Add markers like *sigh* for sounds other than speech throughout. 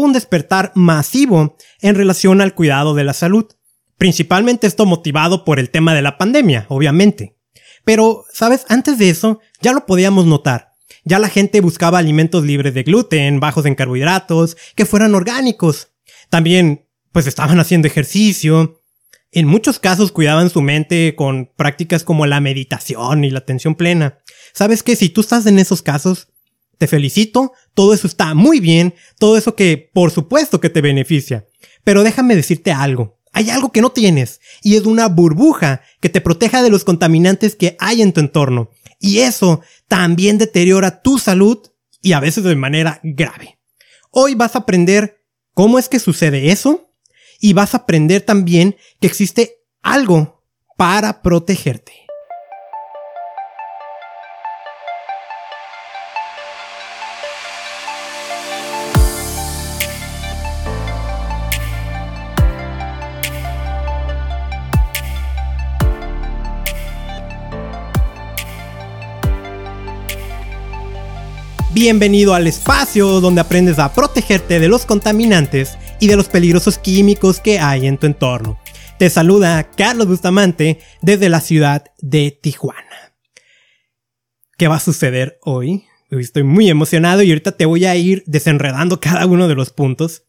un despertar masivo en relación al cuidado de la salud. Principalmente esto motivado por el tema de la pandemia, obviamente. Pero, ¿sabes? Antes de eso, ya lo podíamos notar. Ya la gente buscaba alimentos libres de gluten, bajos en carbohidratos, que fueran orgánicos. También, pues estaban haciendo ejercicio. En muchos casos cuidaban su mente con prácticas como la meditación y la atención plena. ¿Sabes que Si tú estás en esos casos, te felicito, todo eso está muy bien, todo eso que por supuesto que te beneficia. Pero déjame decirte algo. Hay algo que no tienes, y es una burbuja que te proteja de los contaminantes que hay en tu entorno. Y eso también deteriora tu salud y a veces de manera grave. Hoy vas a aprender cómo es que sucede eso y vas a aprender también que existe algo para protegerte. Bienvenido al espacio donde aprendes a protegerte de los contaminantes y de los peligrosos químicos que hay en tu entorno. Te saluda Carlos Bustamante desde la ciudad de Tijuana. ¿Qué va a suceder hoy? Estoy muy emocionado y ahorita te voy a ir desenredando cada uno de los puntos.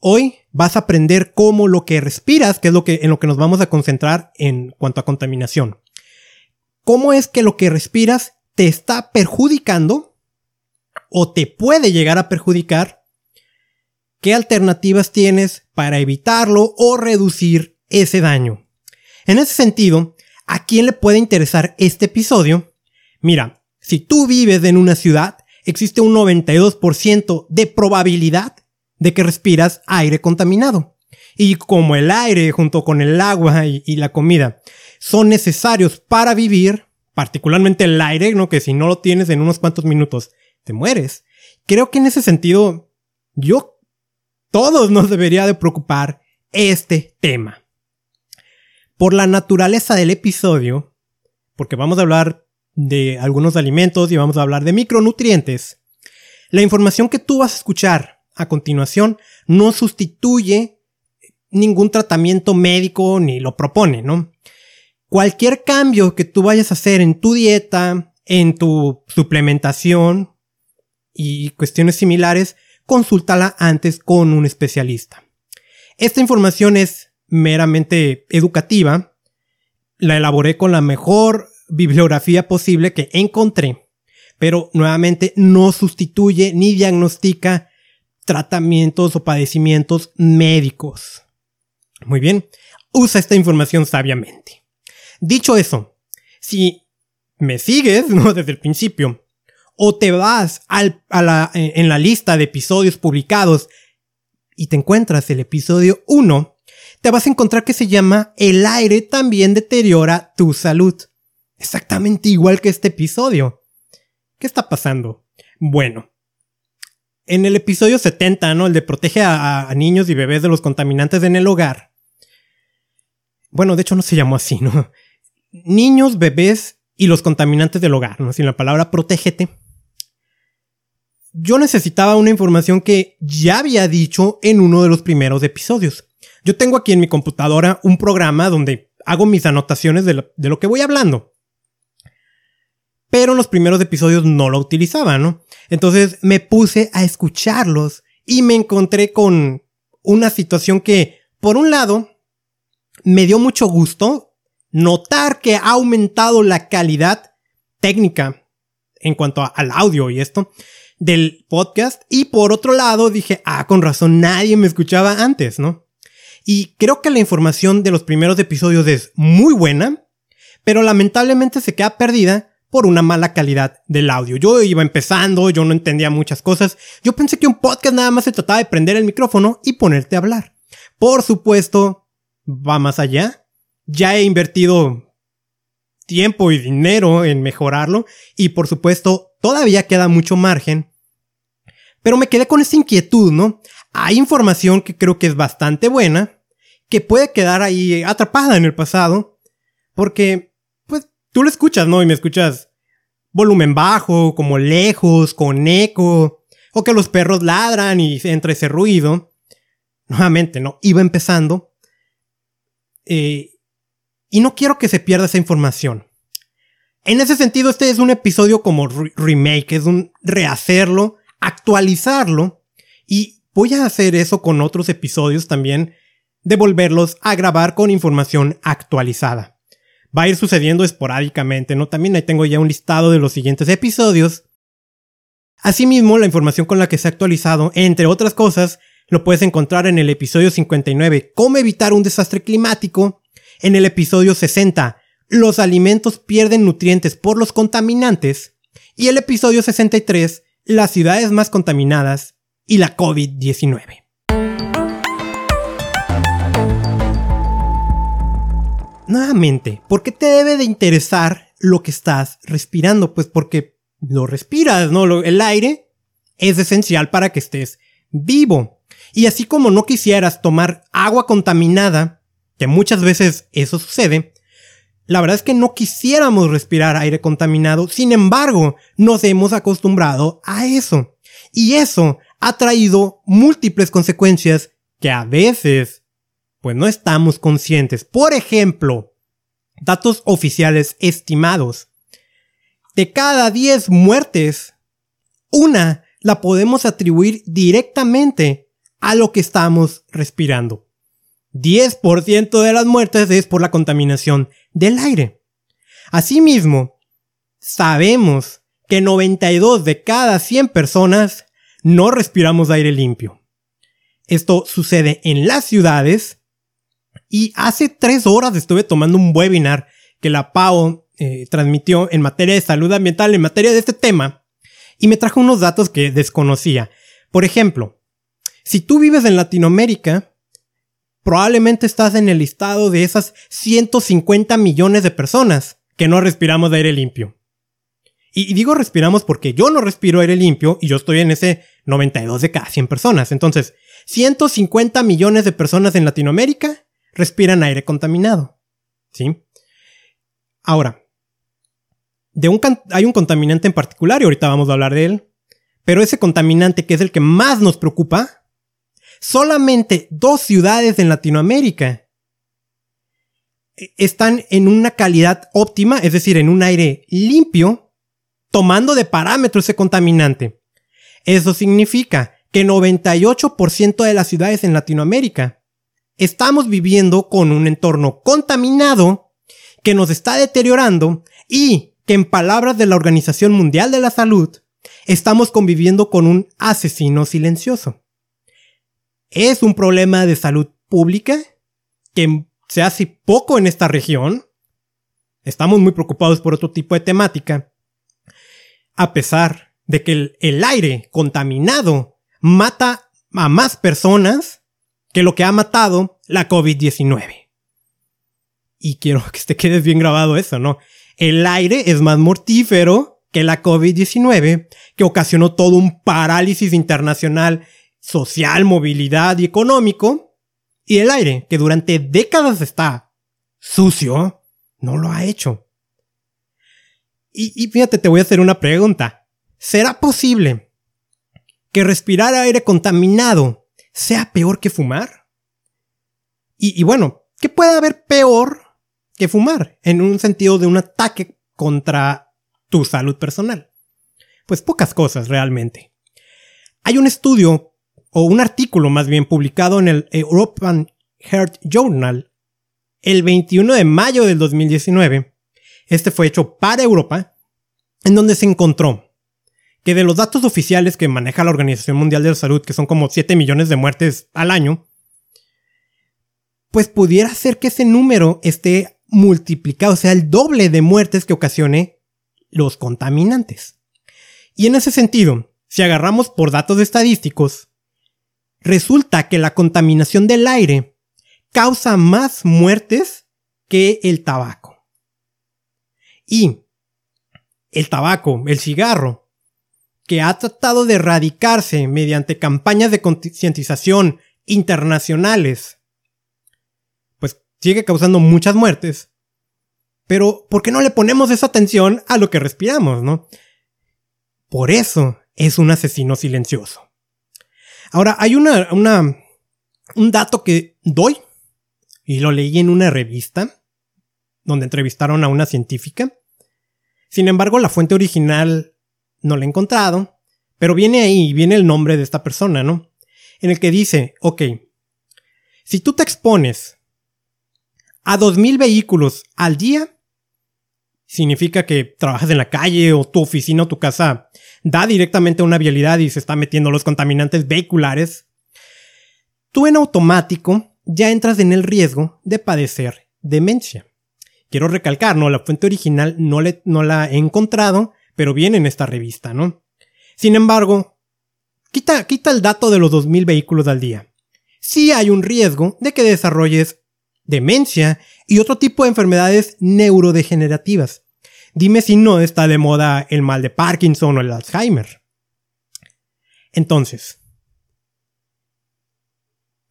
Hoy vas a aprender cómo lo que respiras, que es lo que, en lo que nos vamos a concentrar en cuanto a contaminación. ¿Cómo es que lo que respiras te está perjudicando o te puede llegar a perjudicar, ¿qué alternativas tienes para evitarlo o reducir ese daño? En ese sentido, ¿a quién le puede interesar este episodio? Mira, si tú vives en una ciudad, existe un 92% de probabilidad de que respiras aire contaminado. Y como el aire junto con el agua y, la comida son necesarios para vivir, particularmente el aire, ¿no? Que si no lo tienes en unos cuantos minutos te mueres. Creo que en ese sentido, yo, todos nos debería de preocupar este tema. Por la naturaleza del episodio, porque vamos a hablar de algunos alimentos y vamos a hablar de micronutrientes, la información que tú vas a escuchar a continuación no sustituye ningún tratamiento médico ni lo propone, ¿no? Cualquier cambio que tú vayas a hacer en tu dieta, en tu suplementación, y cuestiones similares, consúltala antes con un especialista. Esta información es meramente educativa. La elaboré con la mejor bibliografía posible que encontré, pero nuevamente no sustituye ni diagnostica tratamientos o padecimientos médicos. Muy bien, usa esta información sabiamente. Dicho eso, si me sigues, *laughs* ¿no? Desde el principio, o te vas al, la, en la lista de episodios publicados y te encuentras el episodio 1, te vas a encontrar que se llama El aire también deteriora tu salud. Exactamente igual que este episodio. ¿Qué está pasando? Bueno, en el episodio 70, ¿no? El de protege a, a, niños y bebés de los contaminantes en el hogar. Bueno, de hecho no se llamó así, ¿no? Niños, bebés y los contaminantes del hogar, ¿no? Sin la palabra protégete yo necesitaba una información que ya había dicho en uno de los primeros episodios. Yo tengo aquí en mi computadora un programa donde hago mis anotaciones de lo, que voy hablando. Pero en los primeros episodios no lo utilizaba, ¿no? Entonces me puse a escucharlos y me encontré con una situación que, por un lado, me dio mucho gusto notar que ha aumentado la calidad técnica en cuanto al audio y esto del podcast. Y por otro lado dije, ah, con razón, nadie me escuchaba antes, ¿no? Y creo que la información de los primeros episodios es muy buena, pero lamentablemente se queda perdida por una mala calidad del audio. Yo iba empezando, yo no entendía muchas cosas. Yo pensé que un podcast nada más se trataba de prender el micrófono y ponerte a hablar. Por supuesto, va más allá. Ya he invertido tiempo y dinero en mejorarlo y por supuesto todavía queda mucho margen. Pero me quedé con esta inquietud, ¿no? Hay información que creo que es bastante buena, que puede quedar ahí atrapada en el pasado, porque, pues, tú lo escuchas, ¿no? Y me escuchas volumen bajo, como lejos, con eco, o que los perros ladran y entra ese ruido. Nuevamente, ¿no? Iba empezando. Eh, y no quiero que se pierda esa información. En ese sentido, este es un episodio como remake, es un rehacerlo, actualizarlo. Y voy a hacer eso con otros episodios también, devolverlos a grabar con información actualizada va a ir sucediendo esporádicamente, ¿no? También ahí tengo ya un listado de los siguientes episodios. Asimismo, la información con la que se ha actualizado, entre otras cosas, lo puedes encontrar en el episodio 59, Cómo evitar un desastre climático, en el episodio 60, Los alimentos pierden nutrientes por los contaminantes, y el episodio 63, Las ciudades más contaminadas y la COVID-19. Nuevamente, ¿por qué te debe de interesar lo que estás respirando? Pues porque lo respiras, ¿no? el aire es esencial para que estés vivo. Y así como no quisieras tomar agua contaminada, que muchas veces eso sucede, la verdad es que no quisiéramos respirar aire contaminado, sin embargo, nos hemos acostumbrado a eso. Y eso ha traído múltiples consecuencias que a veces pues no estamos conscientes. Por ejemplo, datos oficiales estimados. De cada 10 muertes, una la podemos atribuir directamente a lo que estamos respirando. 10% de las muertes es por la contaminación del aire. Asimismo, sabemos que 92 de cada 100 personas no respiramos aire limpio. Esto sucede en las ciudades y hace tres horas estuve tomando un webinar que la PAO eh, transmitió en materia de salud ambiental, en materia de este tema, y me trajo unos datos que desconocía. Por ejemplo, si tú vives en Latinoamérica, probablemente estás en el listado de esas 150 millones de personas que no respiramos aire limpio. Y digo respiramos porque yo no respiro aire limpio y yo estoy en ese 92 de cada 100 personas. Entonces, 150 millones de personas en Latinoamérica respiran aire contaminado. ¿Sí? Ahora, hay un contaminante en particular y ahorita vamos a hablar de él, pero ese contaminante que es el que más nos preocupa, solamente dos ciudades en Latinoamérica e, están en una calidad óptima, es decir, en un aire limpio, tomando de parámetro ese contaminante. Eso significa que 98% de las ciudades en Latinoamérica estamos viviendo con un entorno contaminado que nos está deteriorando y que en palabras de la Organización Mundial de la Salud, estamos conviviendo con un asesino silencioso. Es un problema de salud pública que se hace poco en esta región. Estamos muy preocupados por otro tipo de temática. A pesar de que el, el aire contaminado mata a más personas, que lo que ha matado la COVID-19. Y quiero *laughs* que te quedes bien grabado eso, ¿no? El aire es más mortífero que la COVID-19, que ocasionó todo un parálisis internacional, social, movilidad y económico. Y el aire, que durante décadas está sucio, no lo ha hecho. Y, fíjate, te voy a hacer una pregunta. ¿Será posible que respirar aire contaminado sea peor que fumar? Y, bueno, ¿qué puede haber peor que fumar en un sentido de un ataque contra tu salud personal? Pues pocas cosas realmente. Hay un estudio, o un artículo más bien, publicado en el European Heart Journal el 21 de mayo del 2019. Este fue hecho para Europa, en donde se encontró que de los datos oficiales que maneja la Organización Mundial de la Salud, que son como 7 millones de muertes al año, pues pudiera ser que ese número esté multiplicado, o sea, el doble de muertes que ocasione los contaminantes. Y en ese sentido, si agarramos por datos estadísticos, resulta que la contaminación del aire causa más muertes que el tabaco. Y el tabaco, el cigarro, que ha tratado de erradicarse mediante campañas de concientización internacionales, pues sigue causando muchas muertes. Pero, ¿por qué no le ponemos esa atención a lo que respiramos, no? Por eso es un asesino silencioso. Ahora, hay una, una, un dato que doy, y lo leí en una revista, donde entrevistaron a una científica. Sin embargo, la fuente original no la he encontrado, pero viene ahí, viene el nombre de esta persona, ¿no? En el que dice, ok, si tú te expones a 2.000 vehículos al día, significa que trabajas en la calle o tu oficina o tu casa da directamente una vialidad y se está metiendo los contaminantes vehiculares, tú en automático ya entras en el riesgo de padecer demencia. Quiero recalcar, ¿no? La fuente original no la he encontrado, pero viene en esta revista, ¿no? Sin embargo, quita, quita el dato de los 2.000 vehículos al día. Sí hay un riesgo de que desarrolles demencia y otro tipo de enfermedades neurodegenerativas. Dime si no está de moda el mal de Parkinson o el Alzheimer. Entonces,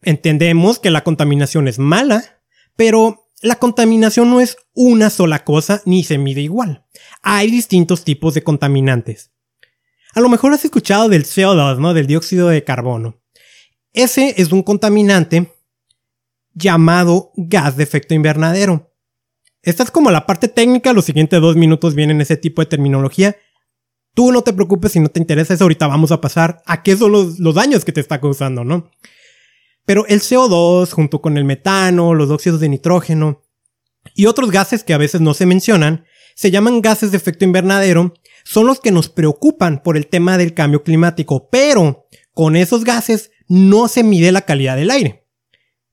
entendemos que la contaminación es mala, pero la contaminación no es una sola cosa ni se mide igual. Hay distintos tipos de contaminantes. A lo mejor has escuchado del CO2, ¿no? Del dióxido de carbono. Ese es un contaminante llamado gas de efecto invernadero. Esta es como la parte técnica, los siguientes dos minutos vienen ese tipo de terminología. Tú no te preocupes si no te interesa eso, ahorita vamos a pasar a qué son los, los daños que te está causando, ¿no? Pero el CO2, junto con el metano, los óxidos de nitrógeno y otros gases que a veces no se mencionan, se llaman gases de efecto invernadero, son los que nos preocupan por el tema del cambio climático, pero con esos gases no se mide la calidad del aire.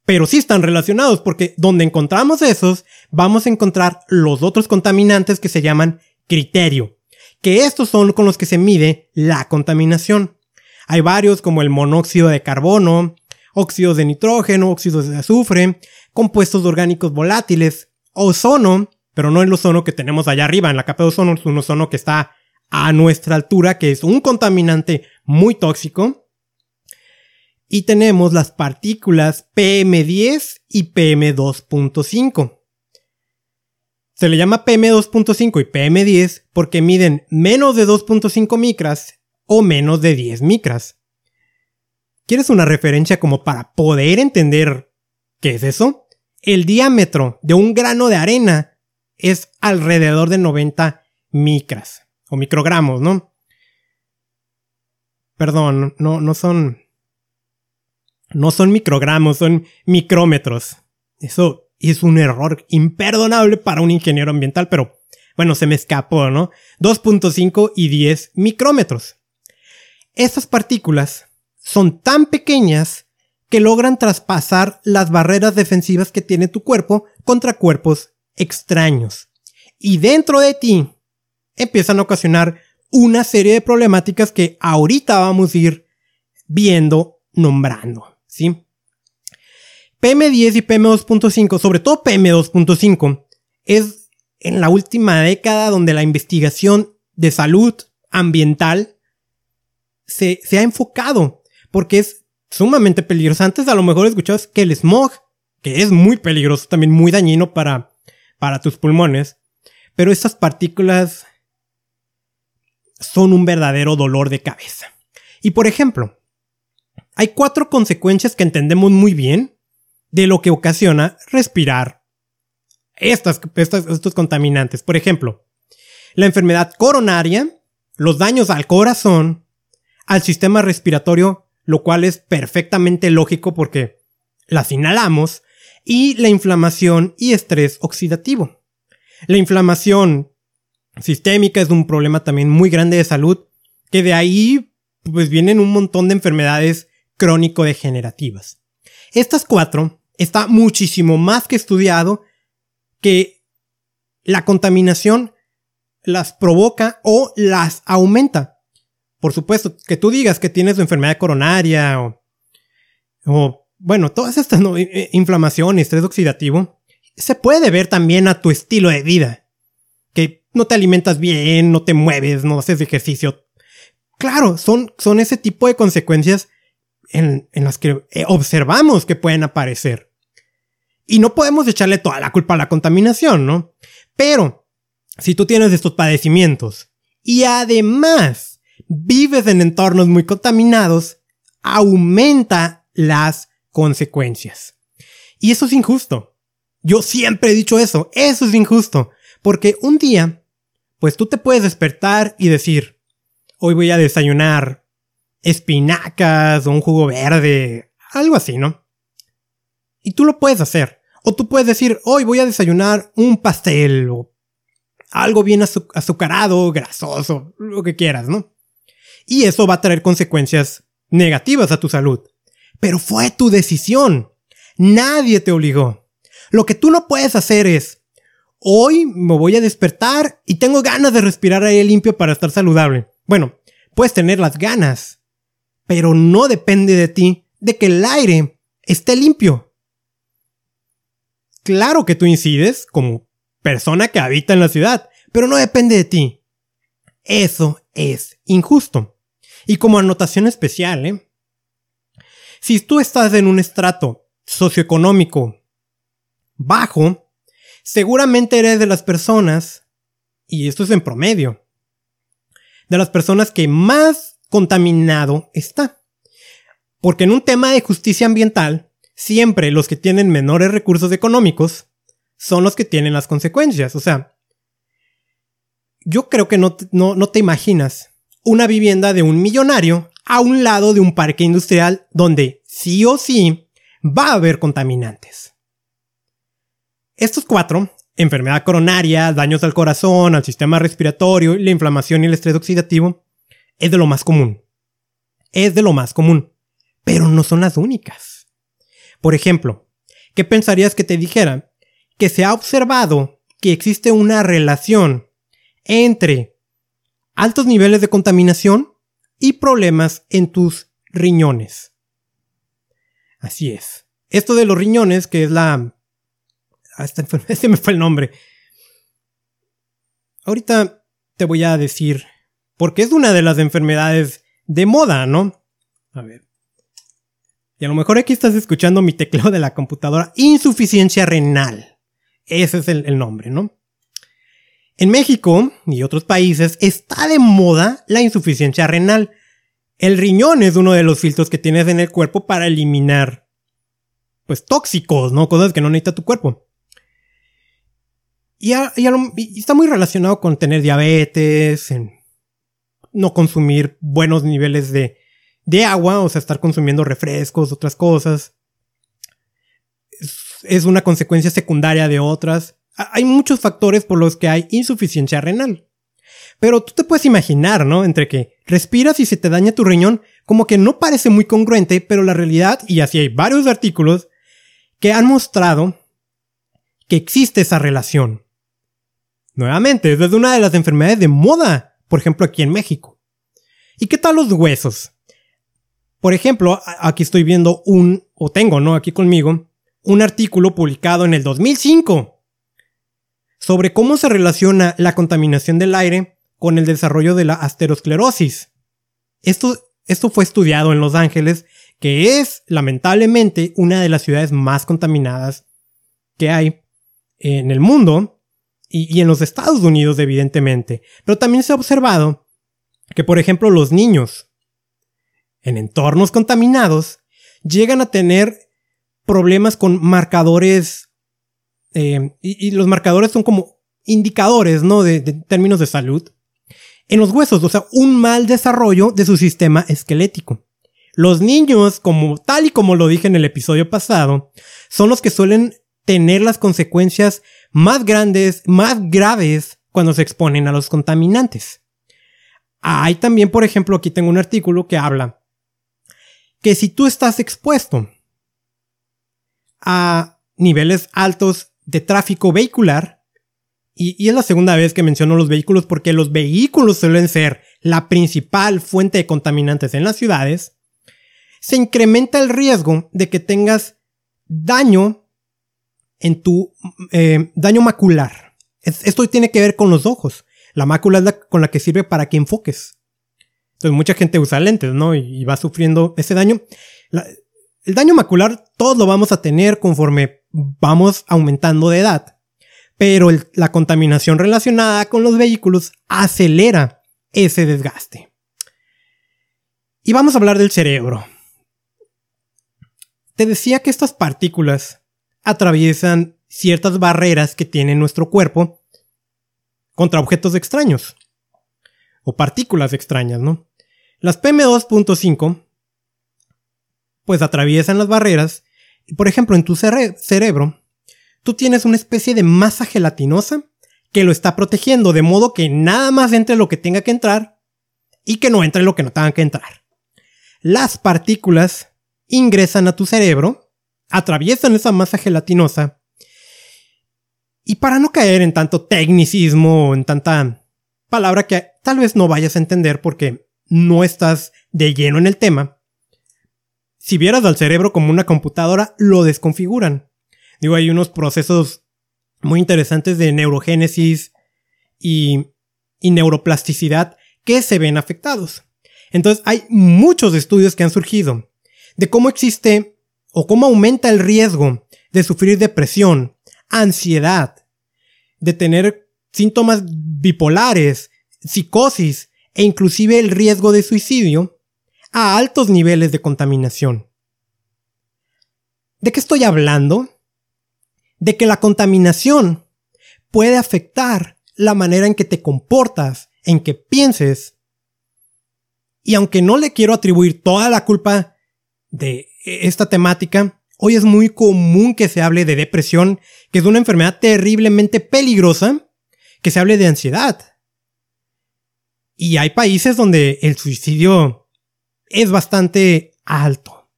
Pero sí están relacionados porque donde encontramos esos, vamos a encontrar los otros contaminantes que se llaman criterio, que estos son con los que se mide la contaminación. Hay varios como el monóxido de carbono, óxidos de nitrógeno, óxidos de azufre, compuestos orgánicos volátiles, ozono, pero no el ozono que tenemos allá arriba, en la capa de ozono es un ozono que está a nuestra altura, que es un contaminante muy tóxico. Y tenemos las partículas PM10 y PM2.5. Se le llama PM2.5 y PM10 porque miden menos de 2.5 micras o menos de 10 micras. ¿Quieres una referencia como para poder entender qué es eso? El diámetro de un grano de arena es alrededor de 90 micras o microgramos, ¿no? Perdón, no, no son. No son microgramos, son micrómetros. Eso es un error imperdonable para un ingeniero ambiental, pero bueno, se me escapó, ¿no? 2.5 y 10 micrómetros. Estas partículas son tan pequeñas que logran traspasar las barreras defensivas que tiene tu cuerpo contra cuerpos extraños. Y dentro de ti empiezan a ocasionar una serie de problemáticas que ahorita vamos a ir viendo, nombrando, ¿sí? PM10 y PM2.5, sobre todo PM2.5, es en la última década donde la investigación de salud ambiental se, se ha enfocado porque es sumamente peligroso. Antes a lo mejor escuchabas que el smog, que es muy peligroso, también muy dañino para, para tus pulmones, pero estas partículas son un verdadero dolor de cabeza. Y por ejemplo, hay cuatro consecuencias que entendemos muy bien de lo que ocasiona respirar estos contaminantes. Por ejemplo, la enfermedad coronaria, los daños al corazón, al sistema respiratorio lo cual es perfectamente lógico porque las inhalamos, y la inflamación y estrés oxidativo. La inflamación sistémica es un problema también muy grande de salud, que de ahí pues vienen un montón de enfermedades crónico-degenerativas. Estas cuatro está muchísimo más que estudiado que la contaminación las provoca o las aumenta. Por supuesto, que tú digas que tienes enfermedad coronaria o, bueno, todas estas ¿no? inflamación y estrés oxidativo, se puede ver también a tu estilo de vida. Que no te alimentas bien, no te mueves, no haces ejercicio. Claro, son, son ese tipo de consecuencias en, las que eh, observamos que pueden aparecer. Y no podemos echarle toda la culpa a la contaminación, ¿no? Pero, si tú tienes estos padecimientos y además vives en entornos muy contaminados, aumenta las consecuencias. Y eso es injusto. Yo siempre he dicho eso, eso es injusto. Porque un día, pues tú te puedes despertar y decir, hoy voy a desayunar espinacas o un jugo verde, algo así, ¿no? Y tú lo puedes hacer. O tú puedes decir, hoy voy a desayunar un pastel o algo bien azucarado, grasoso, lo que quieras, ¿no? Y eso va a traer consecuencias negativas a tu salud. Pero fue tu decisión. Nadie te obligó. Lo que tú no puedes hacer es, hoy me voy a despertar y tengo ganas de respirar aire limpio para estar saludable. Bueno, puedes tener las ganas, pero no depende de ti de que el aire esté limpio. Claro que tú incides como persona que habita en la ciudad, pero no depende de ti. Eso es injusto. Y como anotación especial, ¿eh? Si tú estás en un estrato socioeconómico bajo, seguramente eres de las personas, y esto es en promedio, de las personas que más contaminado está. Porque en un tema de justicia ambiental, siempre los que tienen menores recursos económicos son los que tienen las consecuencias. O sea, yo creo que no, no, te imaginas una vivienda de un millonario a un lado de un parque industrial donde sí o sí va a haber contaminantes. Estos cuatro, enfermedad coronaria, daños al corazón, al sistema respiratorio, la inflamación y el estrés oxidativo, es de lo más común. Es de lo más común. Pero no son las únicas. Por ejemplo, ¿qué pensarías que te dijera que se ha observado que existe una relación entre altos niveles de contaminación y problemas en tus riñones. Así es. Esto de los riñones, que es la... Ah, este *laughs* me fue el nombre. Ahorita te voy a decir, porque es una de las enfermedades de moda, ¿no? A ver. Y a lo mejor aquí estás escuchando mi teclado de la computadora. Insuficiencia renal. Ese es el, nombre, ¿no? En México y otros países está de moda la insuficiencia renal. El riñón es uno de los filtros que tienes en el cuerpo para eliminar, pues, tóxicos, ¿no? Cosas que no necesita tu cuerpo. Y, está muy relacionado con tener diabetes, en no consumir buenos niveles de, de agua, o sea, estar consumiendo refrescos, otras cosas. es una consecuencia secundaria de otras. Hay muchos factores por los que hay insuficiencia renal. Pero tú te puedes imaginar, ¿no? Entre que respiras y se te daña tu riñón, como que no parece muy congruente, pero la realidad, y así hay varios artículos, que han mostrado que existe esa relación. Nuevamente, es una de las enfermedades de moda, por ejemplo, aquí en México. ¿Y qué tal los huesos? Por ejemplo, aquí estoy viendo un, o tengo, ¿no? Aquí conmigo, un artículo publicado en el 2005 sobre cómo se relaciona la contaminación del aire con el desarrollo de la asterosclerosis. Esto, esto fue estudiado en Los Ángeles, que es lamentablemente una de las ciudades más contaminadas que hay en el mundo y, en los Estados Unidos evidentemente. Pero también se ha observado que, por ejemplo, los niños en entornos contaminados llegan a tener problemas con marcadores eh, y, los marcadores son como indicadores, ¿no? De, de, términos de salud. En los huesos, o sea, un mal desarrollo de su sistema esquelético. Los niños, como tal y como lo dije en el episodio pasado, son los que suelen tener las consecuencias más grandes, más graves cuando se exponen a los contaminantes. Hay también, por ejemplo, aquí tengo un artículo que habla que si tú estás expuesto a niveles altos de tráfico vehicular. Y, es la segunda vez que menciono los vehículos porque los vehículos suelen ser la principal fuente de contaminantes en las ciudades. Se incrementa el riesgo de que tengas daño en tu eh, daño macular. esto tiene que ver con los ojos. La mácula es la con la que sirve para que enfoques. Entonces mucha gente usa lentes, ¿no? Y, va sufriendo ese daño. el daño macular todos lo vamos a tener conforme vamos aumentando de edad. Pero la contaminación relacionada con los vehículos acelera ese desgaste. Y vamos a hablar del cerebro. Te decía que estas partículas atraviesan ciertas barreras que tiene nuestro cuerpo contra objetos extraños. O partículas extrañas, ¿no? Las PM2.5 pues atraviesan las barreras y por ejemplo en tu cerebro tú tienes una especie de masa gelatinosa que lo está protegiendo de modo que nada más entre lo que tenga que entrar y que no entre lo que no tenga que entrar. Las partículas ingresan a tu cerebro, atraviesan esa masa gelatinosa y para no caer en tanto tecnicismo en tanta palabra que tal vez no vayas a entender porque no estás de lleno en el tema, si vieras al cerebro como una computadora, lo desconfiguran. Digo, hay unos procesos muy interesantes de neurogénesis y, y neuroplasticidad que se ven afectados. Entonces, hay muchos estudios que han surgido de cómo existe o cómo aumenta el riesgo de sufrir depresión, ansiedad, de tener síntomas bipolares, psicosis e inclusive el riesgo de suicidio a altos niveles de contaminación. ¿De qué estoy hablando? De que la contaminación puede afectar la manera en que te comportas, en que pienses. Y aunque no le quiero atribuir toda la culpa de esta temática, Hoy es muy común que se hable de depresión, que es una enfermedad terriblemente peligrosa, que se hable de ansiedad. Y hay países donde el suicidio es bastante alto.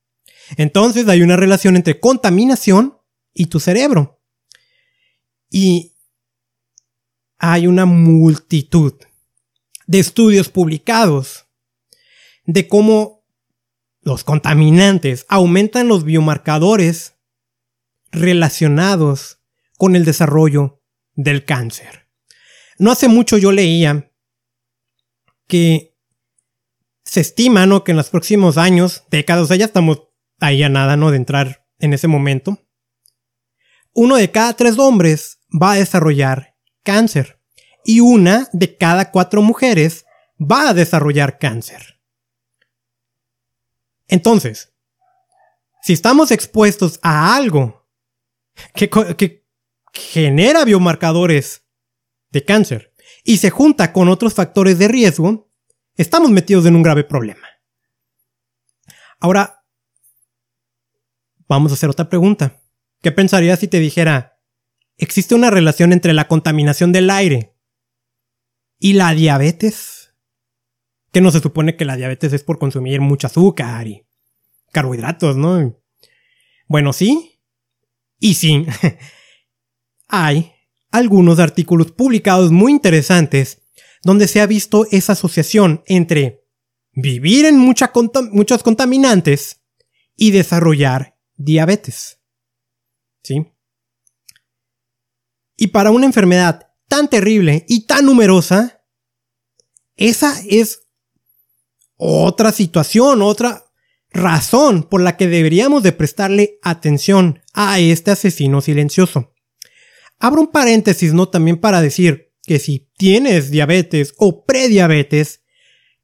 Entonces hay una relación entre contaminación y tu cerebro. Y hay una multitud de estudios publicados de cómo los contaminantes aumentan los biomarcadores relacionados con el desarrollo del cáncer. No hace mucho yo leía que se estima, ¿no? Que en los próximos años, décadas, ya estamos ahí a nada, ¿no? De entrar en ese momento. Uno de cada tres hombres va a desarrollar cáncer. Y una de cada cuatro mujeres va a desarrollar cáncer. Entonces, si estamos expuestos a algo que, genera biomarcadores de cáncer y se junta con otros factores de riesgo, estamos metidos en un grave problema. Ahora, vamos a hacer otra pregunta. ¿Qué pensarías si te dijera, existe una relación entre la contaminación del aire y la diabetes? Que no se supone que la diabetes es por consumir mucho azúcar y carbohidratos, ¿no? Bueno, sí. Y sí. *laughs* Hay algunos artículos publicados muy interesantes donde se ha visto esa asociación entre vivir en muchos contaminantes y desarrollar diabetes. ¿Sí? Y para una enfermedad tan terrible y tan numerosa, esa es otra situación, otra razón por la que deberíamos de prestarle atención a este asesino silencioso. Abro un paréntesis, ¿no? También para decir que si tienes diabetes o prediabetes,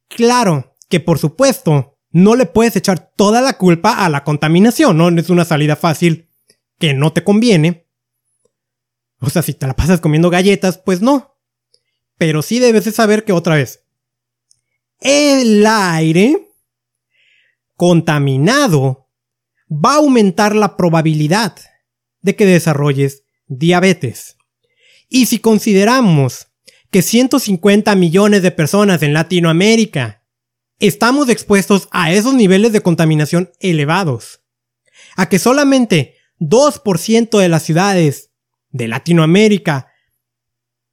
claro que por supuesto no le puedes echar toda la culpa a la contaminación, ¿no? Es una salida fácil que no te conviene. O sea, si te la pasas comiendo galletas, pues no. Pero sí debes de saber que otra vez, el aire contaminado va a aumentar la probabilidad de que desarrolles diabetes. Y si consideramos que 150 millones de personas en Latinoamérica estamos expuestos a esos niveles de contaminación elevados, a que solamente 2% de las ciudades de Latinoamérica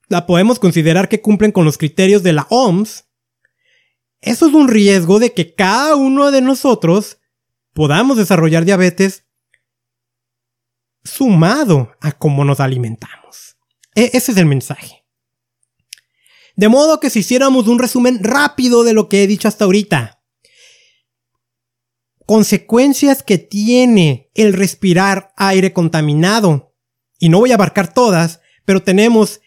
la podemos considerar que cumplen con los criterios de la OMS, eso es un riesgo de que cada uno de nosotros podamos desarrollar diabetes sumado a cómo nos alimentamos. E ese es el mensaje. De modo que si hiciéramos un resumen rápido de lo que he dicho hasta ahorita, consecuencias que tiene el respirar aire contaminado, y no voy a abarcar todas, pero tenemos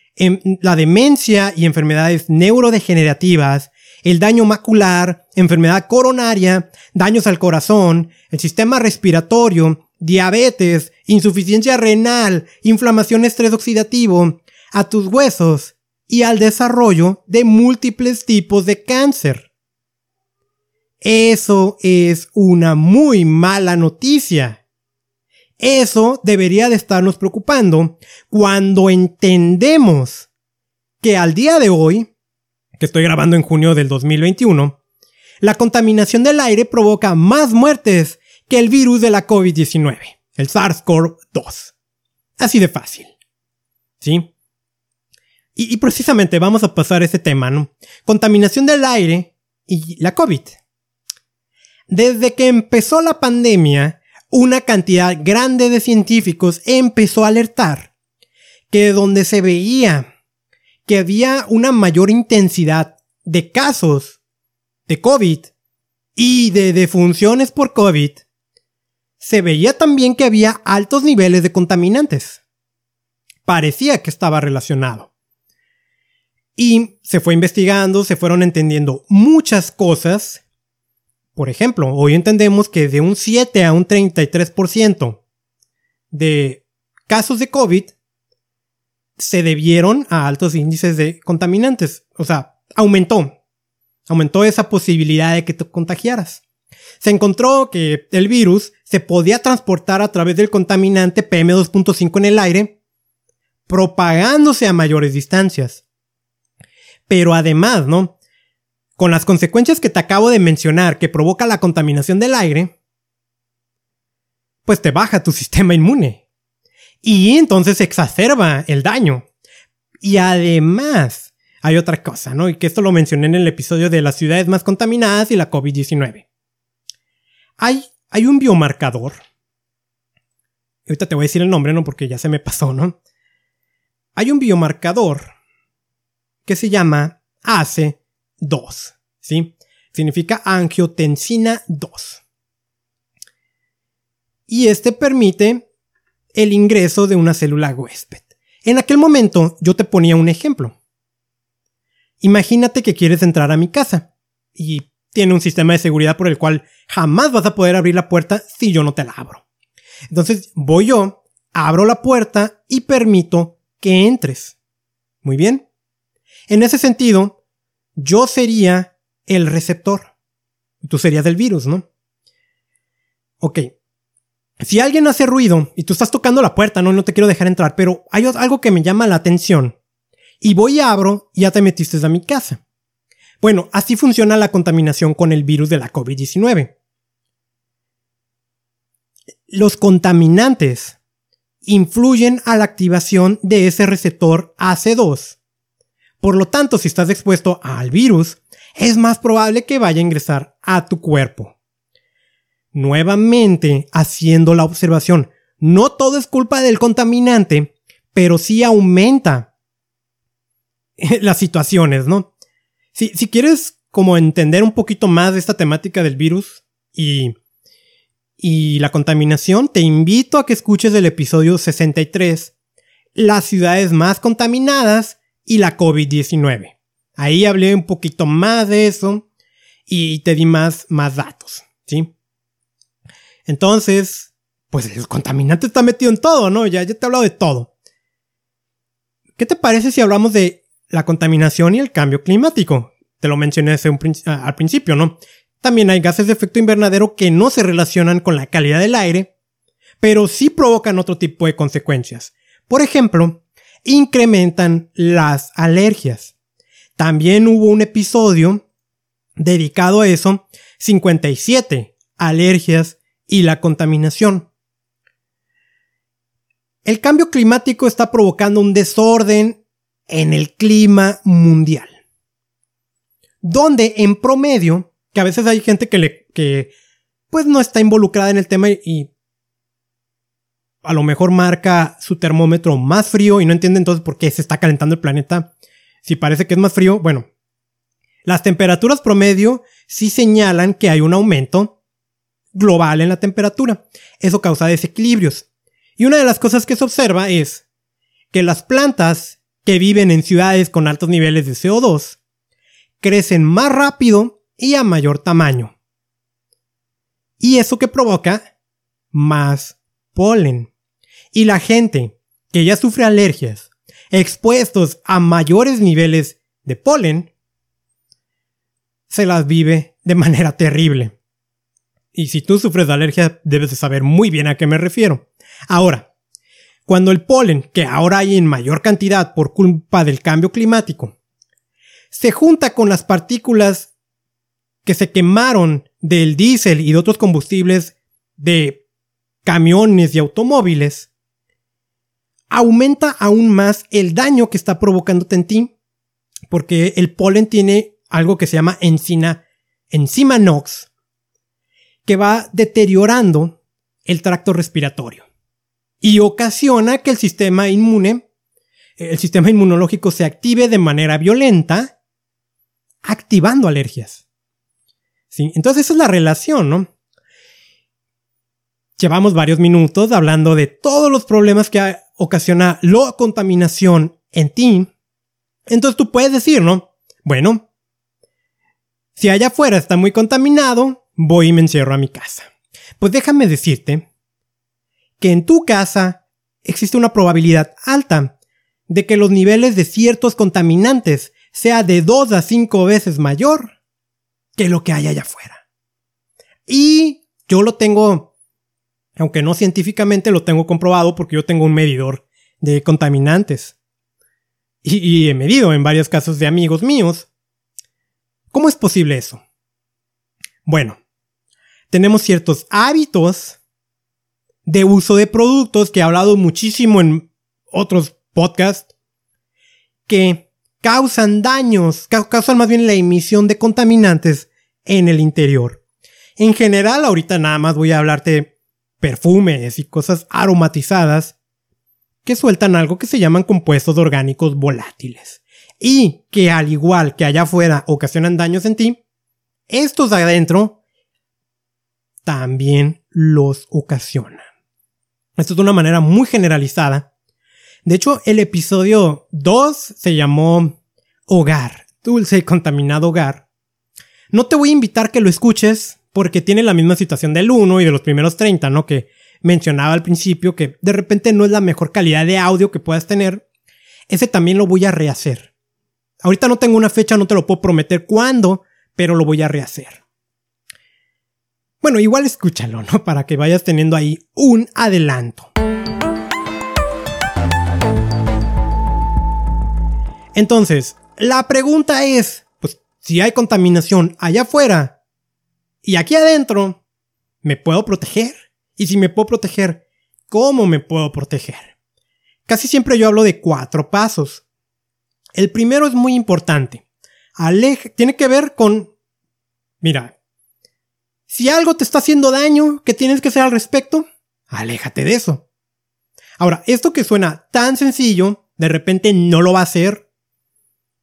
la demencia y enfermedades neurodegenerativas, el daño macular, enfermedad coronaria, daños al corazón, el sistema respiratorio, diabetes, insuficiencia renal, inflamación estrés oxidativo, a tus huesos y al desarrollo de múltiples tipos de cáncer. Eso es una muy mala noticia. Eso debería de estarnos preocupando cuando entendemos que al día de hoy, que estoy grabando en junio del 2021, la contaminación del aire provoca más muertes que el virus de la COVID-19, el SARS-CoV-2. Así de fácil. ¿Sí? Y, precisamente vamos a pasar ese tema, ¿no? Contaminación del aire y la COVID. Desde que empezó la pandemia, una cantidad grande de científicos empezó a alertar que donde se veía que había una mayor intensidad de casos de COVID y de defunciones por COVID, se veía también que había altos niveles de contaminantes. Parecía que estaba relacionado. Y se fue investigando, se fueron entendiendo muchas cosas por ejemplo, hoy entendemos que de un 7 a un 33% de casos de COVID se debieron a altos índices de contaminantes. O sea, aumentó. Aumentó esa posibilidad de que te contagiaras. Se encontró que el virus se podía transportar a través del contaminante PM2.5 en el aire, propagándose a mayores distancias. Pero además, ¿no? con las consecuencias que te acabo de mencionar que provoca la contaminación del aire, pues te baja tu *laughs* sistema inmune. Y entonces exacerba el daño. Y además, hay otra cosa, ¿no? Y que esto lo mencioné en el episodio de las ciudades más contaminadas y la COVID-19. Hay, hay un biomarcador. Ahorita te voy a decir el nombre, ¿no? Porque ya se me pasó, ¿no? Hay un biomarcador que se llama ACE 2. ¿Sí? Significa angiotensina 2. Y este permite el ingreso de una célula huésped. En aquel momento yo te ponía un ejemplo. Imagínate que quieres entrar a mi casa y tiene un sistema de seguridad por el cual jamás vas a poder abrir la puerta si yo no te la abro. Entonces voy yo, abro la puerta y permito que entres. Muy bien. En ese sentido, yo sería el receptor. Tú serías el virus, ¿no? Ok. Si alguien hace ruido y tú estás tocando la puerta, no, no te quiero dejar entrar, pero hay algo que me llama la atención. Y voy y abro y ya te metiste a mi casa. Bueno, así funciona la contaminación con el virus de la COVID-19. Los contaminantes influyen a la activación de ese receptor AC2 por lo tanto, si estás expuesto al virus, es más probable que vaya a ingresar a tu cuerpo. Nuevamente, haciendo la observación, no todo es culpa del contaminante, pero sí aumenta *laughs* las situaciones, ¿no? Si, si quieres como entender un poquito más de esta temática del virus y, y la contaminación, te invito a que escuches el episodio 63, las ciudades más contaminadas y la COVID-19. Ahí hablé un poquito más de eso y te di más, más datos, ¿sí? Entonces, pues el contaminante está metido en todo, ¿no? Ya, te he hablado de todo. ¿Qué te parece si hablamos de la contaminación y el cambio climático? Te lo mencioné al principio, ¿no? También hay gases de efecto invernadero que no se relacionan con la calidad del aire, pero sí provocan otro tipo de consecuencias. Por ejemplo, incrementan las alergias. También hubo un episodio dedicado a eso, 57, alergias y la contaminación. El cambio climático está provocando un desorden en el clima mundial. Donde en promedio, que a veces hay gente que le, que pues no está involucrada en el tema y a lo mejor marca su termómetro más frío y no entiende entonces por qué se está calentando el planeta. Si parece que es más frío, bueno, las temperaturas promedio sí señalan que hay un aumento global en la temperatura. Eso causa desequilibrios. Y una de las cosas que se observa es que las plantas que viven en ciudades con altos niveles de CO2 crecen más rápido y a mayor tamaño. Y eso que provoca más polen. Y la gente que ya sufre alergias, expuestos a mayores niveles de polen, se las vive de manera terrible. Y si tú sufres de alergia, debes de saber muy bien a qué me refiero. Ahora, cuando el polen, que ahora hay en mayor cantidad por culpa del cambio climático, se junta con las partículas que se quemaron del diésel y de otros combustibles de camiones y automóviles, aumenta aún más el daño que está provocándote en ti, porque el polen tiene algo que se llama enzima, enzima NOx, que va deteriorando el tracto respiratorio y ocasiona que el sistema inmune, el sistema inmunológico se active de manera violenta, activando alergias. ¿Sí? Entonces esa es la relación, ¿no? Llevamos varios minutos hablando de todos los problemas que ocasiona la contaminación en ti. Entonces tú puedes decir, ¿no? Bueno, si allá afuera está muy contaminado, voy y me encierro a mi casa. Pues déjame decirte que en tu casa existe una probabilidad alta de que los niveles de ciertos contaminantes sea de 2 a 5 veces mayor que lo que hay allá afuera. Y yo lo tengo, aunque no científicamente lo tengo comprobado porque yo tengo un medidor de contaminantes. Y, y he medido en varios casos de amigos míos. ¿Cómo es posible eso? Bueno, tenemos ciertos hábitos de uso de productos que he hablado muchísimo en otros podcasts que causan daños, causan más bien la emisión de contaminantes en el interior. En general, ahorita nada más voy a hablarte de perfumes y cosas aromatizadas que sueltan algo que se llaman compuestos orgánicos volátiles y que al igual que allá afuera ocasionan daños en ti, estos adentro también los ocasiona. Esto es de una manera muy generalizada. De hecho, el episodio 2 se llamó Hogar, dulce y contaminado hogar. No te voy a invitar que lo escuches porque tiene la misma situación del 1 y de los primeros 30, ¿no? Que mencionaba al principio que de repente no es la mejor calidad de audio que puedas tener. Ese también lo voy a rehacer. Ahorita no tengo una fecha, no te lo puedo prometer cuándo, pero lo voy a rehacer. Bueno, igual escúchalo, ¿no? Para que vayas teniendo ahí un adelanto. Entonces, la pregunta es, pues, si hay contaminación allá afuera y aquí adentro, ¿me puedo proteger? Y si me puedo proteger, ¿cómo me puedo proteger? Casi siempre yo hablo de cuatro pasos. El primero es muy importante. tiene que ver con, mira, si algo te está haciendo daño, ¿qué tienes que hacer al respecto? Aléjate de eso. Ahora, esto que suena tan sencillo, de repente no lo va a hacer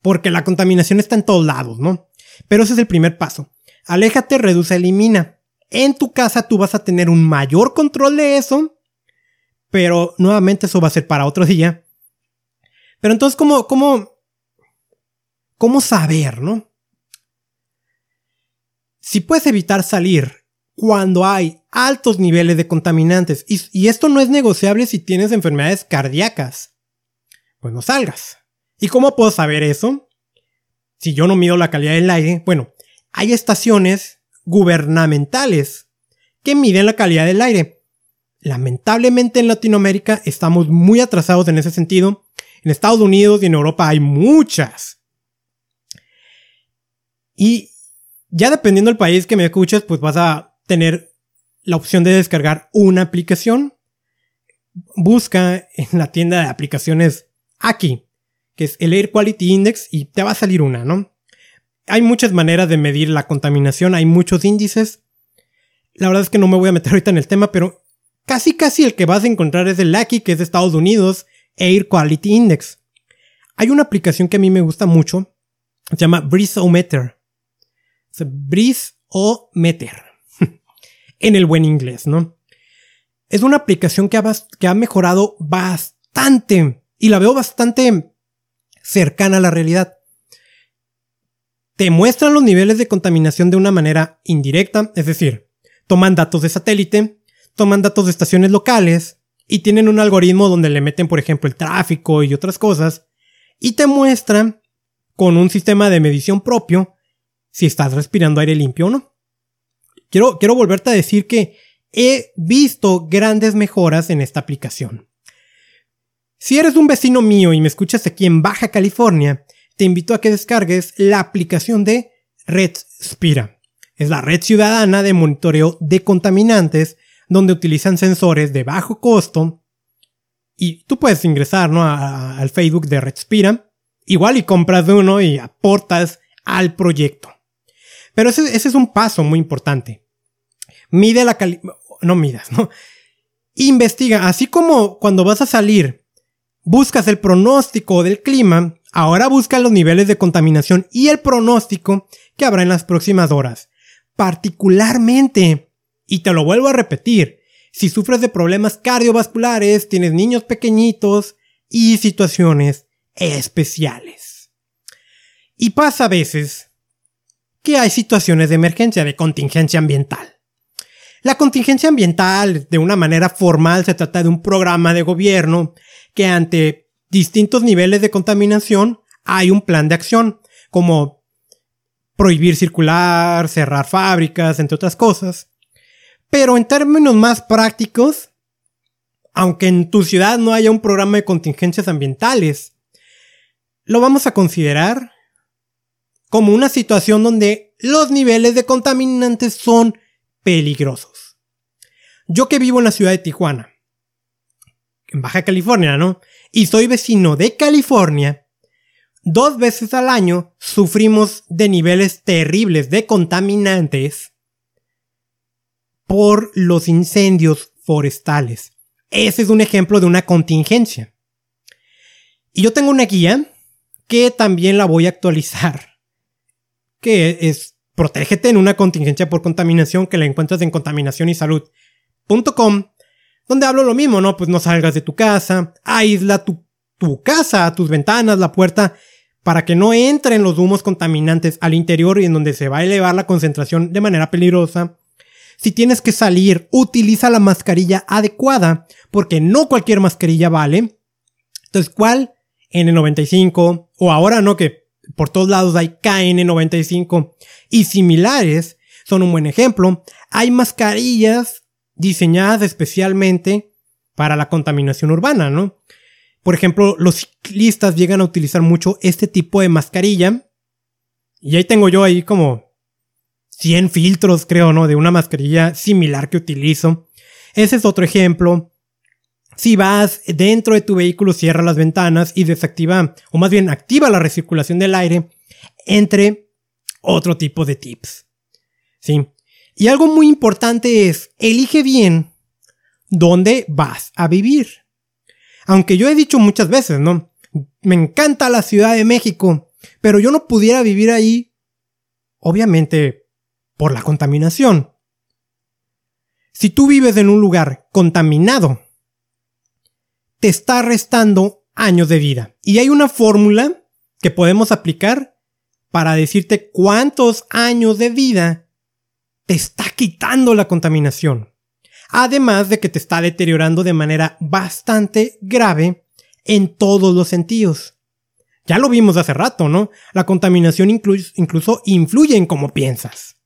porque la contaminación está en todos lados, ¿no? Pero ese es el primer paso. Aléjate, reduce, elimina. En tu casa tú vas a tener un mayor control de eso, pero nuevamente eso va a ser para otro día. Pero entonces, ¿cómo, cómo, cómo saber, no? Si puedes evitar salir cuando hay altos niveles de contaminantes, y, esto no es negociable si tienes enfermedades cardíacas, pues no salgas. ¿Y cómo puedo saber eso? Si yo no mido la calidad del aire, bueno, hay estaciones gubernamentales que miden la calidad del aire. Lamentablemente en Latinoamérica estamos muy atrasados en ese sentido. En Estados Unidos y en Europa hay muchas. Y ya dependiendo del país que me escuches, pues vas a tener la opción de descargar una aplicación. Busca en la tienda de aplicaciones aquí, que es el Air Quality Index, y te va a salir una, ¿no? Hay muchas maneras de medir la contaminación, hay muchos índices. La verdad es que no me voy a meter ahorita en el tema, pero casi casi el que vas a encontrar es el ACI, que es de Estados Unidos, Air Quality Index. Hay una aplicación que a mí me gusta mucho, se llama Breezeometer Breeze o Meter. *laughs* en el buen inglés, ¿no? Es una aplicación que ha, que ha mejorado bastante y la veo bastante cercana a la realidad. te muestran los niveles de contaminación de una manera indirecta, es decir, toman datos de satélite, toman datos de estaciones locales y tienen un algoritmo donde le meten, por ejemplo, el tráfico y otras cosas, y te muestran con un sistema de medición propio si estás respirando aire limpio o no. Quiero, quiero volverte a decir que he visto grandes mejoras en esta aplicación. Si eres un vecino mío y me escuchas aquí en Baja California, te invito a que descargues la aplicación de Red Spira. Es la red ciudadana de monitoreo de contaminantes donde utilizan sensores de bajo costo y tú puedes ingresar al Facebook de Red Spira, igual y compras uno y aportas al proyecto. Pero ese, es un paso muy importante. Mide la calidad, no midas, ¿no? Investiga, así como cuando vas a salir buscas el pronóstico del clima, ahora busca los niveles de contaminación y el pronóstico que habrá en las próximas horas. Particularmente, y te lo vuelvo a repetir, si sufres de problemas cardiovasculares, tienes niños pequeñitos y situaciones especiales. Y pasa a veces que hay situaciones de emergencia, de contingencia ambiental. La contingencia ambiental, de una manera formal, se trata de un programa de gobierno que ante distintos niveles de contaminación hay un plan de acción, como prohibir circular, cerrar fábricas, entre otras cosas. Pero en términos más prácticos, aunque en tu ciudad no haya un programa de contingencias ambientales, lo vamos a considerar como una situación donde los niveles de contaminantes son peligrosos. Yo que vivo en la ciudad de Tijuana, en Baja California, ¿no? Y soy vecino de California, dos veces al año sufrimos de niveles terribles de contaminantes por los incendios forestales. Ese es un ejemplo de una contingencia. Y yo tengo una guía que también la voy a actualizar, que es Protégete en una contingencia por contaminación que la encuentras en contaminacionysalud.com donde hablo lo mismo, ¿no? Pues no salgas de tu casa, aísla tu, tu casa, tus ventanas, la puerta, para que no entren los humos contaminantes al interior y en donde se va a elevar la concentración de manera peligrosa. Si tienes que salir, utiliza la mascarilla adecuada, porque no cualquier mascarilla vale. Entonces, ¿cuál? N95, o ahora no, que por todos lados hay KN95 y similares, son un buen ejemplo. Hay mascarillas diseñadas especialmente para la contaminación urbana, ¿no? Por ejemplo, los ciclistas llegan a utilizar mucho este tipo de mascarilla. Y ahí tengo yo ahí como 100 filtros, creo, ¿no? De una mascarilla similar que utilizo. Ese es otro ejemplo. Si vas dentro de tu vehículo, cierra las ventanas y desactiva, o más bien activa la recirculación del aire, entre otro tipo de tips. ¿Sí? Y algo muy importante es, elige bien dónde vas a vivir. Aunque yo he dicho muchas veces, ¿no? Me encanta la Ciudad de México, pero yo no pudiera vivir ahí, obviamente, por la contaminación. Si tú vives en un lugar contaminado, te está restando años de vida. Y hay una fórmula que podemos aplicar para decirte cuántos años de vida te está quitando la contaminación. Además de que te está deteriorando de manera bastante grave en todos los sentidos. Ya lo vimos hace rato, ¿no? La contaminación incluso influye en cómo piensas.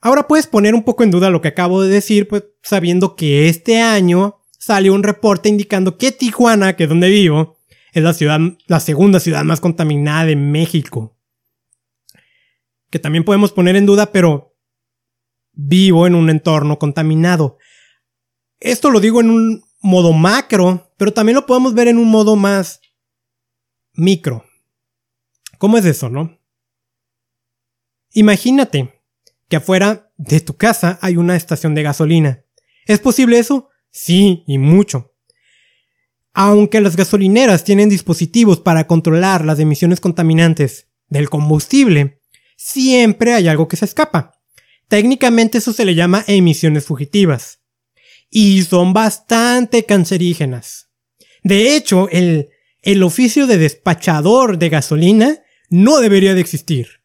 Ahora puedes poner un poco en duda lo que acabo de decir, pues sabiendo que este año salió un reporte indicando que Tijuana, que es donde vivo, es la ciudad, la segunda ciudad más contaminada de México que también podemos poner en duda, pero vivo en un entorno contaminado. Esto lo digo en un modo macro, pero también lo podemos ver en un modo más micro. ¿Cómo es eso, no? Imagínate que afuera de tu casa hay una estación de gasolina. ¿Es posible eso? Sí, y mucho. Aunque las gasolineras tienen dispositivos para controlar las emisiones contaminantes del combustible, siempre hay algo que se escapa. Técnicamente eso se le llama emisiones fugitivas. Y son bastante cancerígenas. De hecho, el, el oficio de despachador de gasolina no debería de existir.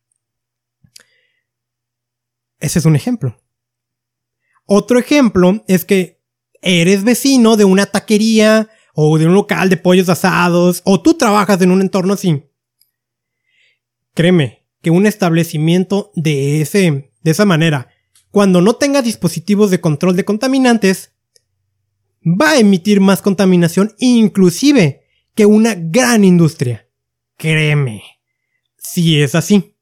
Ese es un ejemplo. Otro ejemplo es que eres vecino de una taquería o de un local de pollos asados o tú trabajas en un entorno así. Créeme que un establecimiento de ese de esa manera, cuando no tenga dispositivos de control de contaminantes, va a emitir más contaminación inclusive que una gran industria. Créeme. Si es así.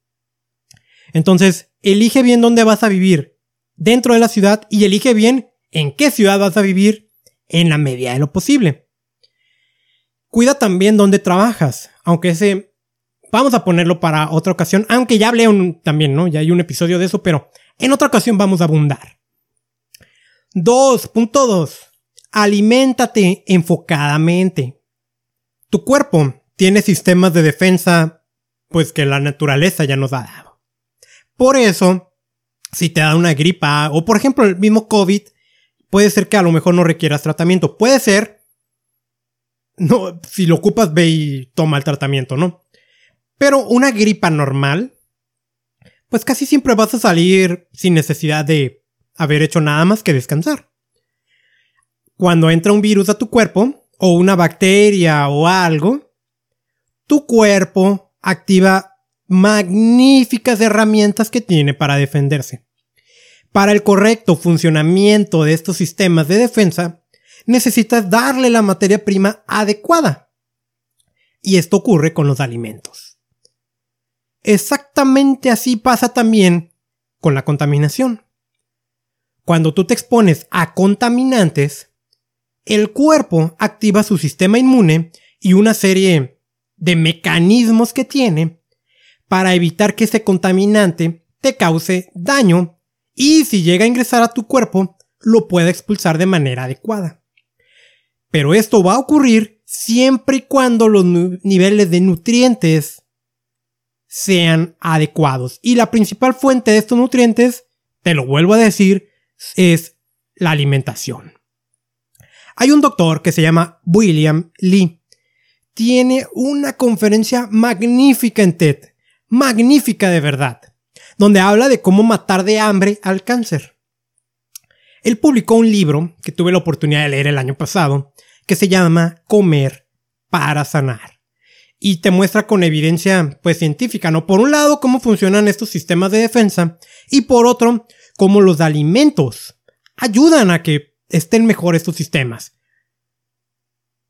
Entonces, elige bien dónde vas a vivir dentro de la ciudad y elige bien en qué ciudad vas a vivir en la medida de lo posible. Cuida también dónde trabajas, aunque ese vamos a ponerlo para otra ocasión, aunque ya hablé un, también, ¿no? Ya hay un episodio de eso, pero en otra ocasión vamos a abundar. 2.2. Aliméntate enfocadamente. Tu cuerpo tiene sistemas de defensa, pues que la naturaleza ya nos ha dado. Por eso, si te da una gripa o por ejemplo el mismo COVID, puede ser que a lo mejor no requieras tratamiento. Puede ser, no, si lo ocupas ve y toma el tratamiento, ¿no? Pero una gripa normal, pues casi siempre vas a salir sin necesidad de haber hecho nada más que descansar. Cuando entra un virus a tu cuerpo, o una bacteria o algo, tu cuerpo activa magníficas herramientas que tiene para defenderse. Para el correcto funcionamiento de estos sistemas de defensa, necesitas darle la materia prima adecuada. Y esto ocurre con los alimentos. Exactamente así pasa también con la contaminación. Cuando tú te expones a contaminantes, el cuerpo activa su sistema inmune y una serie de mecanismos que tiene para evitar que ese contaminante te cause daño y si llega a ingresar a tu cuerpo, lo pueda expulsar de manera adecuada. Pero esto va a ocurrir siempre y cuando los niveles de nutrientes sean adecuados. Y la principal fuente de estos nutrientes, te lo vuelvo a decir, es la alimentación. Hay un doctor que se llama William Lee. Tiene una conferencia magnífica en TED, magnífica de verdad, donde habla de cómo matar de hambre al cáncer. Él publicó un libro que tuve la oportunidad de leer el año pasado, que se llama Comer para sanar y te muestra con evidencia pues científica, ¿no? Por un lado, cómo funcionan estos sistemas de defensa y por otro, cómo los alimentos ayudan a que estén mejor estos sistemas.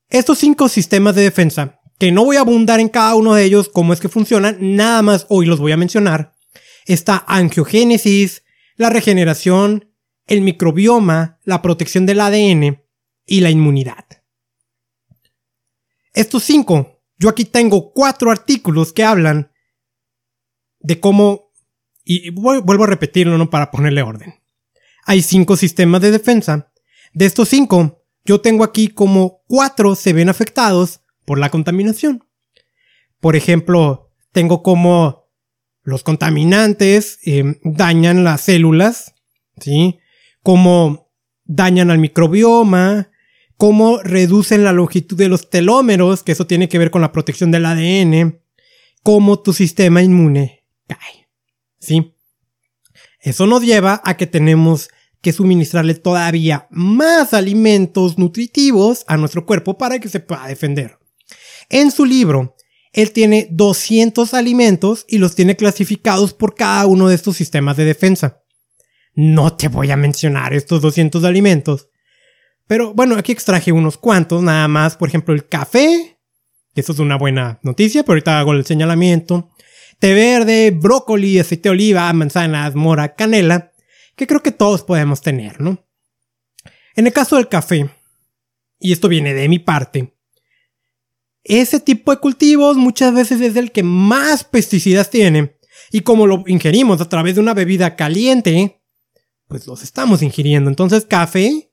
Estos cinco sistemas de defensa, que no voy a abundar en cada uno de ellos cómo es que funcionan, nada más hoy los voy a mencionar. Está angiogénesis, la regeneración, el microbioma, la protección del ADN y la inmunidad. Estos cinco yo aquí tengo cuatro artículos que hablan de cómo, y vuelvo a repetirlo ¿no? para ponerle orden. Hay cinco sistemas de defensa. De estos cinco, yo tengo aquí como cuatro se ven afectados por la contaminación. Por ejemplo, tengo como los contaminantes em, dañan las células, ¿sí? Como dañan al microbioma, cómo reducen la longitud de los telómeros, que eso tiene que ver con la protección del ADN, cómo tu sistema inmune cae. ¿Sí? Eso nos lleva a que tenemos que suministrarle todavía más alimentos nutritivos a nuestro cuerpo para que se pueda defender. En su libro, él tiene 200 alimentos y los tiene clasificados por cada uno de estos sistemas de defensa. No te voy a mencionar estos 200 alimentos pero bueno, aquí extraje unos cuantos, nada más. Por ejemplo, el café. Eso es una buena noticia, pero ahorita hago el señalamiento. Té verde, brócoli, aceite de oliva, manzanas, mora, canela, que creo que todos podemos tener, ¿no? En el caso del café, y esto viene de mi parte, ese tipo de cultivos muchas veces es el que más pesticidas tiene, y como lo ingerimos a través de una bebida caliente, pues los estamos ingiriendo. Entonces, café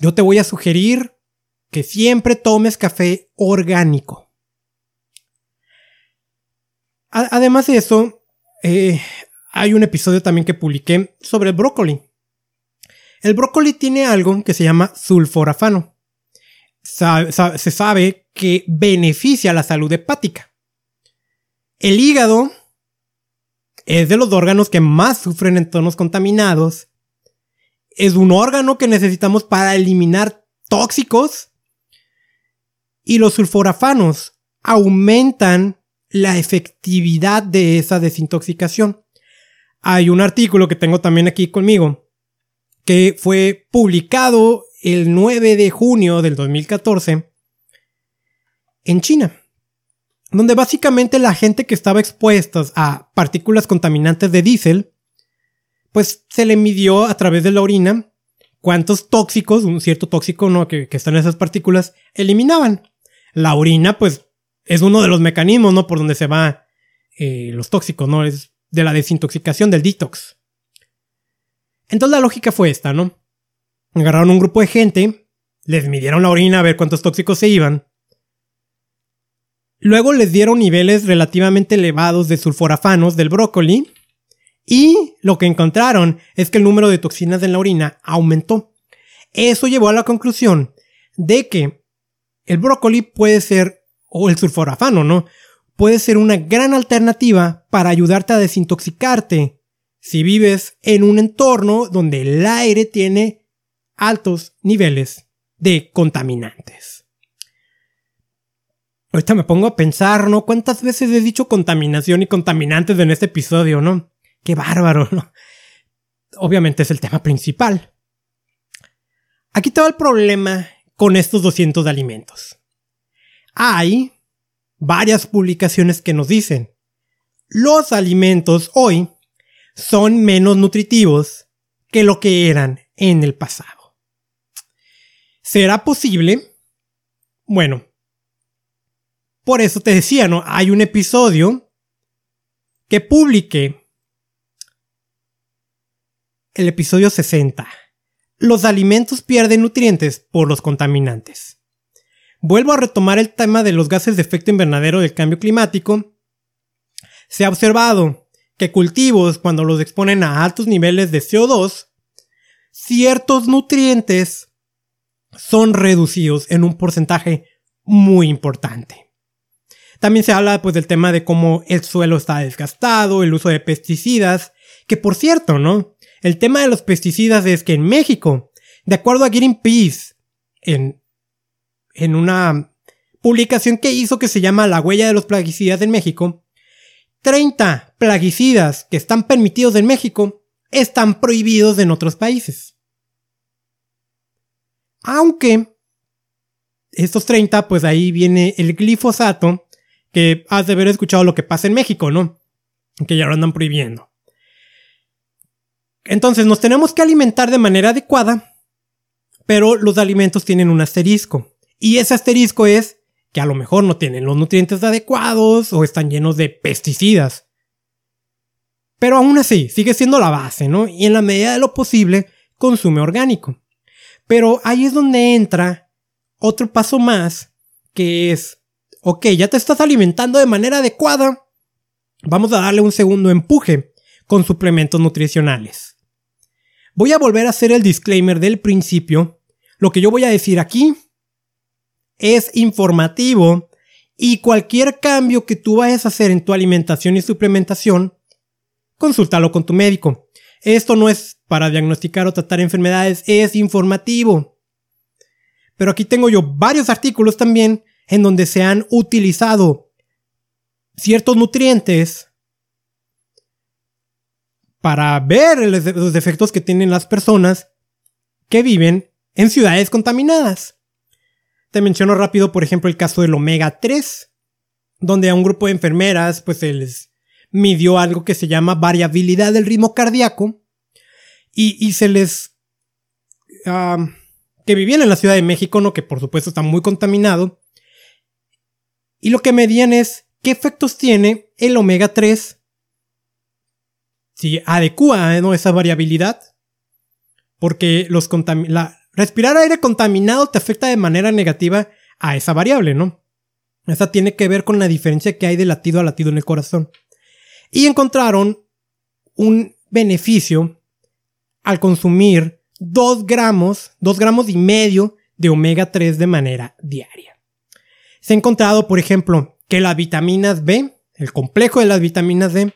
yo te voy a sugerir que siempre tomes café orgánico. además de eso, eh, hay un episodio también que publiqué sobre el brócoli. El brócoli tiene algo que se llama sulforafano. Se sabe que beneficia la salud hepática. El hígado es de los órganos que más sufren entornos contaminados. Es un órgano que necesitamos para eliminar tóxicos. Y los sulforafanos aumentan la efectividad de esa desintoxicación. Hay un artículo que tengo también aquí conmigo que fue publicado el 9 de junio del 2014 en China donde básicamente la gente que estaba expuesta a partículas contaminantes de diésel, pues se le midió a través de la orina cuántos tóxicos, un cierto tóxico ¿no? que, están en esas partículas, eliminaban. La orina, pues, es uno de los mecanismos, ¿no? Por donde se va eh, los tóxicos, ¿no? Es de la desintoxicación, del detox. Entonces la lógica fue esta, ¿no? Agarraron un grupo de gente, les midieron la orina a ver cuántos tóxicos se iban, Luego les dieron niveles relativamente elevados de sulforafanos del brócoli y lo que encontraron es que el número de toxinas en la orina aumentó. Eso llevó a la conclusión de que el brócoli puede ser, o el sulforafano, ¿no? Puede ser una gran alternativa para ayudarte a desintoxicarte si vives en un entorno donde el aire tiene altos niveles de contaminantes. Ahorita me pongo a pensar, ¿no? ¿Cuántas veces he dicho contaminación y contaminantes en este episodio, ¿no? Qué bárbaro, ¿no? Obviamente es el tema principal. Aquí está el problema con estos 200 alimentos. Hay varias publicaciones que nos dicen, los alimentos hoy son menos nutritivos que lo que eran en el pasado. ¿Será posible? Bueno, por eso te decía, ¿no? Hay un episodio que publiqué. El episodio 60. Los alimentos pierden nutrientes por los contaminantes. Vuelvo a retomar el tema de los gases de efecto invernadero del cambio climático. Se ha observado que cultivos, cuando los exponen a altos niveles de CO2, ciertos nutrientes son reducidos en un porcentaje muy importante. También se habla pues del tema de cómo el suelo está desgastado, el uso de pesticidas, que por cierto, ¿no? El tema de los pesticidas es que en México, de acuerdo a Greenpeace, en, en una publicación que hizo que se llama La huella de los plaguicidas en México, 30 plaguicidas que están permitidos en México están prohibidos en otros países. Aunque estos 30, pues ahí viene el glifosato, que has de haber escuchado lo que pasa en México, ¿no? Que ya lo andan prohibiendo. Entonces nos tenemos que alimentar de manera adecuada, pero los alimentos tienen un asterisco. Y ese asterisco es que a lo mejor no tienen los nutrientes adecuados o están llenos de pesticidas. Pero aún así, sigue siendo la base, ¿no? Y en la medida de lo posible, consume orgánico. Pero ahí es donde entra otro paso más, que es ok, ya te estás alimentando de manera adecuada, vamos a darle un segundo empuje con suplementos nutricionales. Voy a volver a hacer el disclaimer del principio. Lo que yo voy a decir aquí es informativo y cualquier cambio que tú vayas a hacer en tu alimentación y suplementación, consúltalo con tu médico. Esto no es para diagnosticar o tratar enfermedades, es informativo. Pero aquí tengo yo varios artículos también en donde se han utilizado ciertos nutrientes para ver los defectos que tienen las personas que viven en ciudades contaminadas. Te menciono rápido, por ejemplo, el caso del omega 3, donde a un grupo de enfermeras pues se les midió algo que se llama variabilidad del ritmo cardíaco y, se les... Que vivían en la Ciudad de México, ¿no? que por supuesto está muy contaminado, y lo que medían es qué efectos tiene el omega 3 si adecua esa variabilidad. Porque los respirar aire contaminado te afecta de manera negativa a esa variable, ¿no? Esa tiene que ver con la diferencia que hay de latido a latido en el corazón. Y encontraron un beneficio al consumir 2 gramos, 2 gramos y medio de omega 3 de manera diaria. Se ha encontrado, por ejemplo, que las vitaminas B, el complejo de las vitaminas D,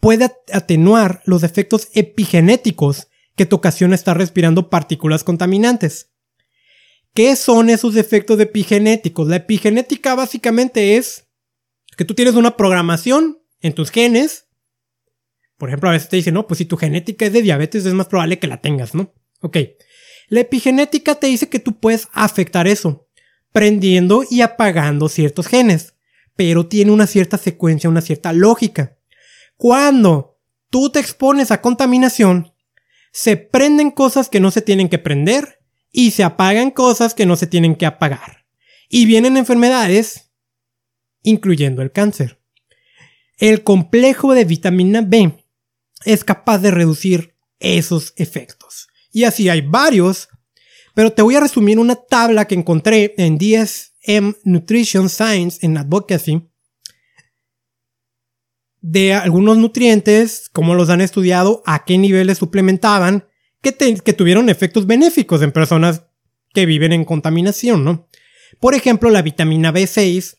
puede atenuar los efectos epigenéticos que te ocasiona estar respirando partículas contaminantes. ¿Qué son esos efectos epigenéticos? La epigenética básicamente es que tú tienes una programación en tus genes. Por ejemplo, a veces te dicen, no, pues si tu genética es de diabetes es más probable que la tengas, ¿no? Ok. La epigenética te dice que tú puedes afectar eso, prendiendo y apagando ciertos genes, pero tiene una cierta secuencia, una cierta lógica. Cuando tú te expones a contaminación, se prenden cosas que no se tienen que prender y se apagan cosas que no se tienen que apagar. Y vienen enfermedades, incluyendo el cáncer. El complejo de vitamina B es capaz de reducir esos efectos. Y así hay varios, pero te voy a resumir una tabla que encontré en DSM Nutrition Science en Advocacy de algunos nutrientes, cómo los han estudiado, a qué niveles suplementaban, que, que tuvieron efectos benéficos en personas que viven en contaminación, ¿no? Por ejemplo, la vitamina B6,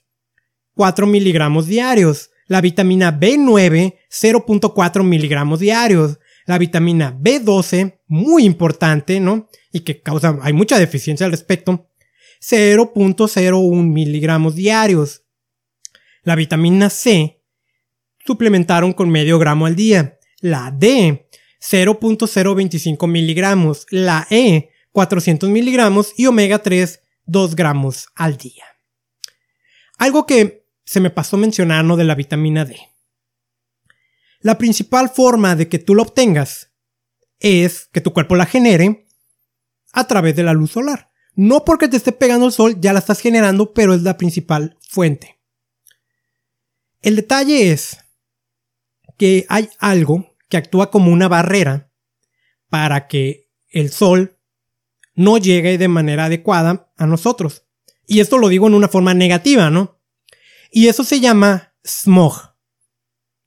4 miligramos diarios. La vitamina B9, 0.4 miligramos diarios. La vitamina B12, muy importante, ¿no? Y que causa, hay mucha deficiencia al respecto, 0.01 miligramos diarios. La vitamina C, suplementaron con medio gramo al día. La D, 0.025 miligramos. La E, 400 miligramos. Y omega 3, 2 gramos al día. Algo que se me pasó mencionar de la vitamina D. La principal forma de que tú la obtengas es que tu cuerpo la genere a través de la luz solar. No porque te esté pegando el sol, ya la estás generando, pero es la principal fuente. El detalle es que hay algo que actúa como una barrera para que el sol no llegue de manera adecuada a nosotros. Y esto lo digo en una forma negativa, ¿no? Y eso se llama smog.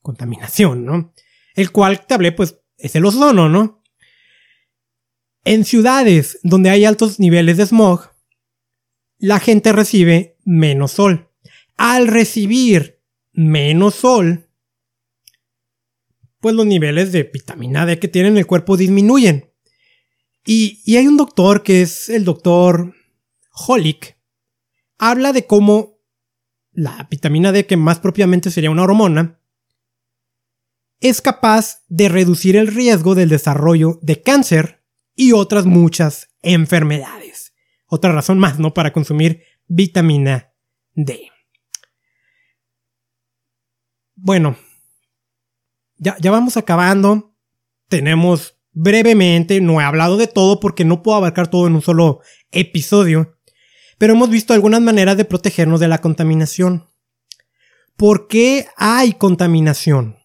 Contaminación, ¿no? El cual te hablé, pues, es el ozono, ¿no? En ciudades donde hay altos niveles de smog, la gente recibe menos sol. Al recibir menos sol, pues los niveles de vitamina D que tienen el cuerpo disminuyen. Y, hay un doctor que es el doctor Holick. Habla de cómo la vitamina D, que más propiamente sería una hormona, es capaz de reducir el riesgo del desarrollo de cáncer y otras muchas enfermedades. Otra razón más, ¿no? Para consumir vitamina D. Bueno, ya, ya vamos acabando. Tenemos brevemente, no he hablado de todo porque no puedo abarcar todo en un solo episodio, pero hemos visto algunas maneras de protegernos de la contaminación. ¿Por qué hay contaminación?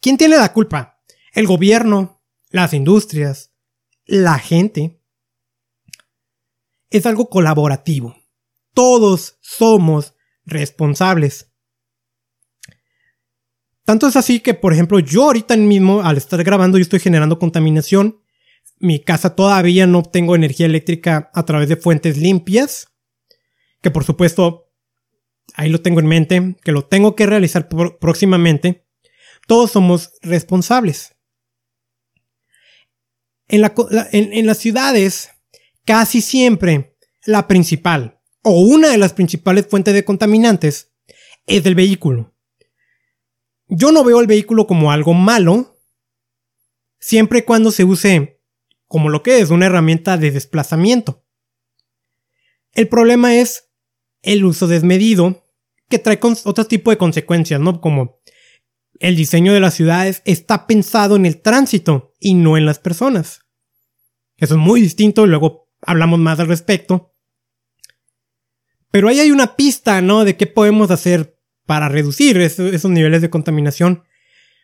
¿Quién tiene la culpa? ¿El gobierno? ¿Las industrias? ¿La gente? Es algo colaborativo. Todos somos responsables. Tanto es así que, por ejemplo, yo ahorita mismo, al estar grabando, yo estoy generando contaminación. Mi casa todavía no tengo energía eléctrica a través de fuentes limpias. Que por supuesto, ahí lo tengo en mente, que lo tengo que realizar próximamente. Todos somos responsables. En, las ciudades, casi siempre, la principal o una de las principales fuentes de contaminantes es el vehículo. Yo no veo el vehículo como algo malo, siempre y cuando se use como lo que es una herramienta de desplazamiento. El problema es el uso desmedido que trae otro tipo de consecuencias, ¿no? Como el diseño de las ciudades está pensado en el tránsito y no en las personas. Eso es muy distinto, luego hablamos más al respecto. Pero ahí hay una pista, ¿no? De qué podemos hacer para reducir esos, niveles de contaminación.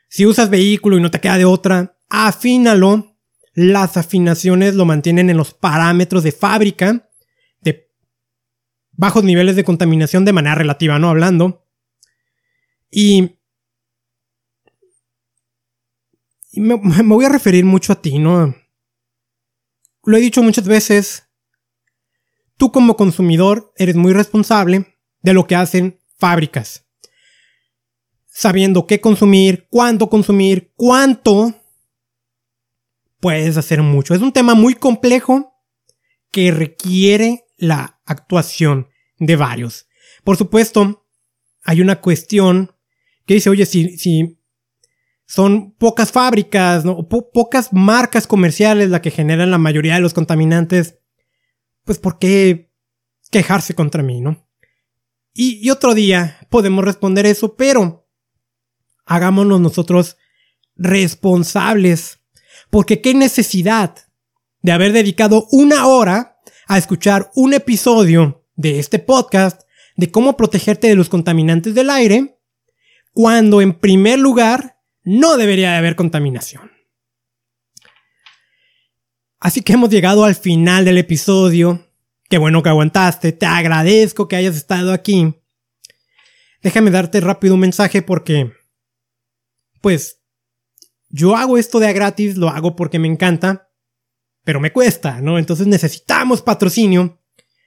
Si usas vehículo y no te queda de otra, afínalo. Las afinaciones lo mantienen en los parámetros de fábrica de bajos niveles de contaminación de manera relativa, ¿no? Hablando. Y, me, *laughs* me voy a referir mucho a ti, ¿no? Lo he dicho muchas veces. Tú como consumidor eres muy responsable de lo que hacen fábricas. sabiendo qué consumir, cuánto consumir, cuánto, puedes hacer mucho. Es un tema muy complejo que requiere la actuación de varios. Por supuesto, hay una cuestión que dice, oye, si, si son pocas fábricas, ¿no? pocas marcas comerciales las que generan la mayoría de los contaminantes, pues ¿por qué quejarse contra mí, no? Y, y otro día podemos responder eso, pero hagámonos nosotros responsables. Porque qué necesidad de haber dedicado una hora a escuchar un episodio de este podcast de cómo protegerte de los contaminantes del aire, cuando en primer lugar no debería de haber contaminación. Así que hemos llegado al final del episodio. Qué bueno que aguantaste, te agradezco que hayas estado aquí. Déjame darte rápido un mensaje porque pues yo hago esto de a gratis, lo hago porque me encanta, pero me cuesta, ¿no? Entonces necesitamos patrocinio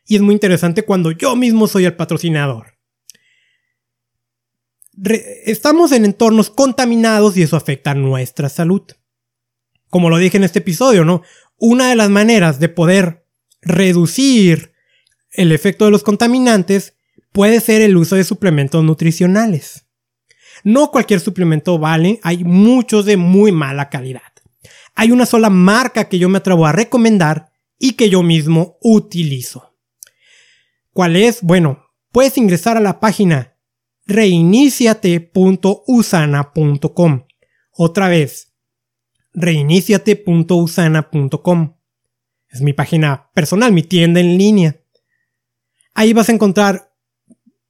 y es muy interesante cuando yo mismo soy el patrocinador. estamos en entornos contaminados y eso afecta nuestra salud. Como lo dije en este episodio, ¿no? Una de las maneras de poder reducir el efecto de los contaminantes puede ser el uso de suplementos nutricionales. No cualquier suplemento vale, hay muchos de muy mala calidad. Hay una sola marca que yo me atrevo a recomendar y que yo mismo utilizo. ¿Cuál es? Bueno, puedes ingresar a la página reiniciate.usana.com. Otra vez, reiniciate.usana.com. Es mi página personal, mi tienda en línea. Ahí vas a encontrar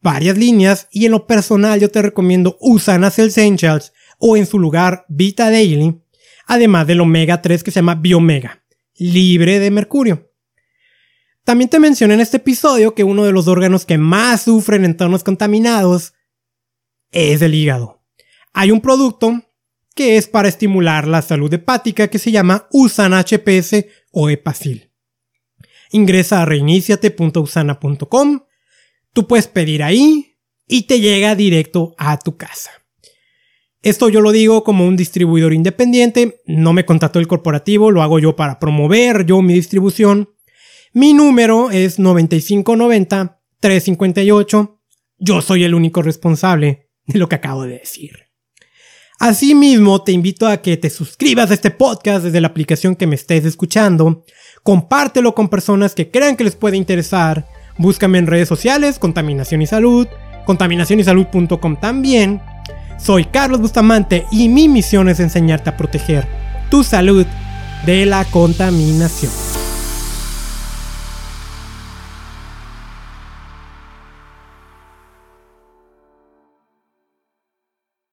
varias líneas y en lo personal yo te recomiendo Usanas Essentials o en su lugar Vita Daily, además del omega 3 que se llama Biomega, libre de mercurio. También te mencioné en este episodio que uno de los órganos que más sufren en entornos contaminados es el hígado. Hay un producto que es para estimular la salud hepática que se llama Usan HPS o Epacil. Ingresa a reiniciate.usana.com Tú puedes pedir ahí y te llega directo a tu casa. Esto yo lo digo como un distribuidor independiente, no me contrató el corporativo, lo hago yo para promover yo mi distribución. Mi número es 9590 358. Yo soy el único responsable de lo que acabo de decir. Asimismo, te invito a que te suscribas a este podcast desde la aplicación que me estés escuchando, compártelo con personas que crean que les puede interesar Búscame en redes sociales, Contaminación y Salud, contaminacionysalud.com también. Soy Carlos Bustamante y mi misión es enseñarte a proteger tu salud de la contaminación.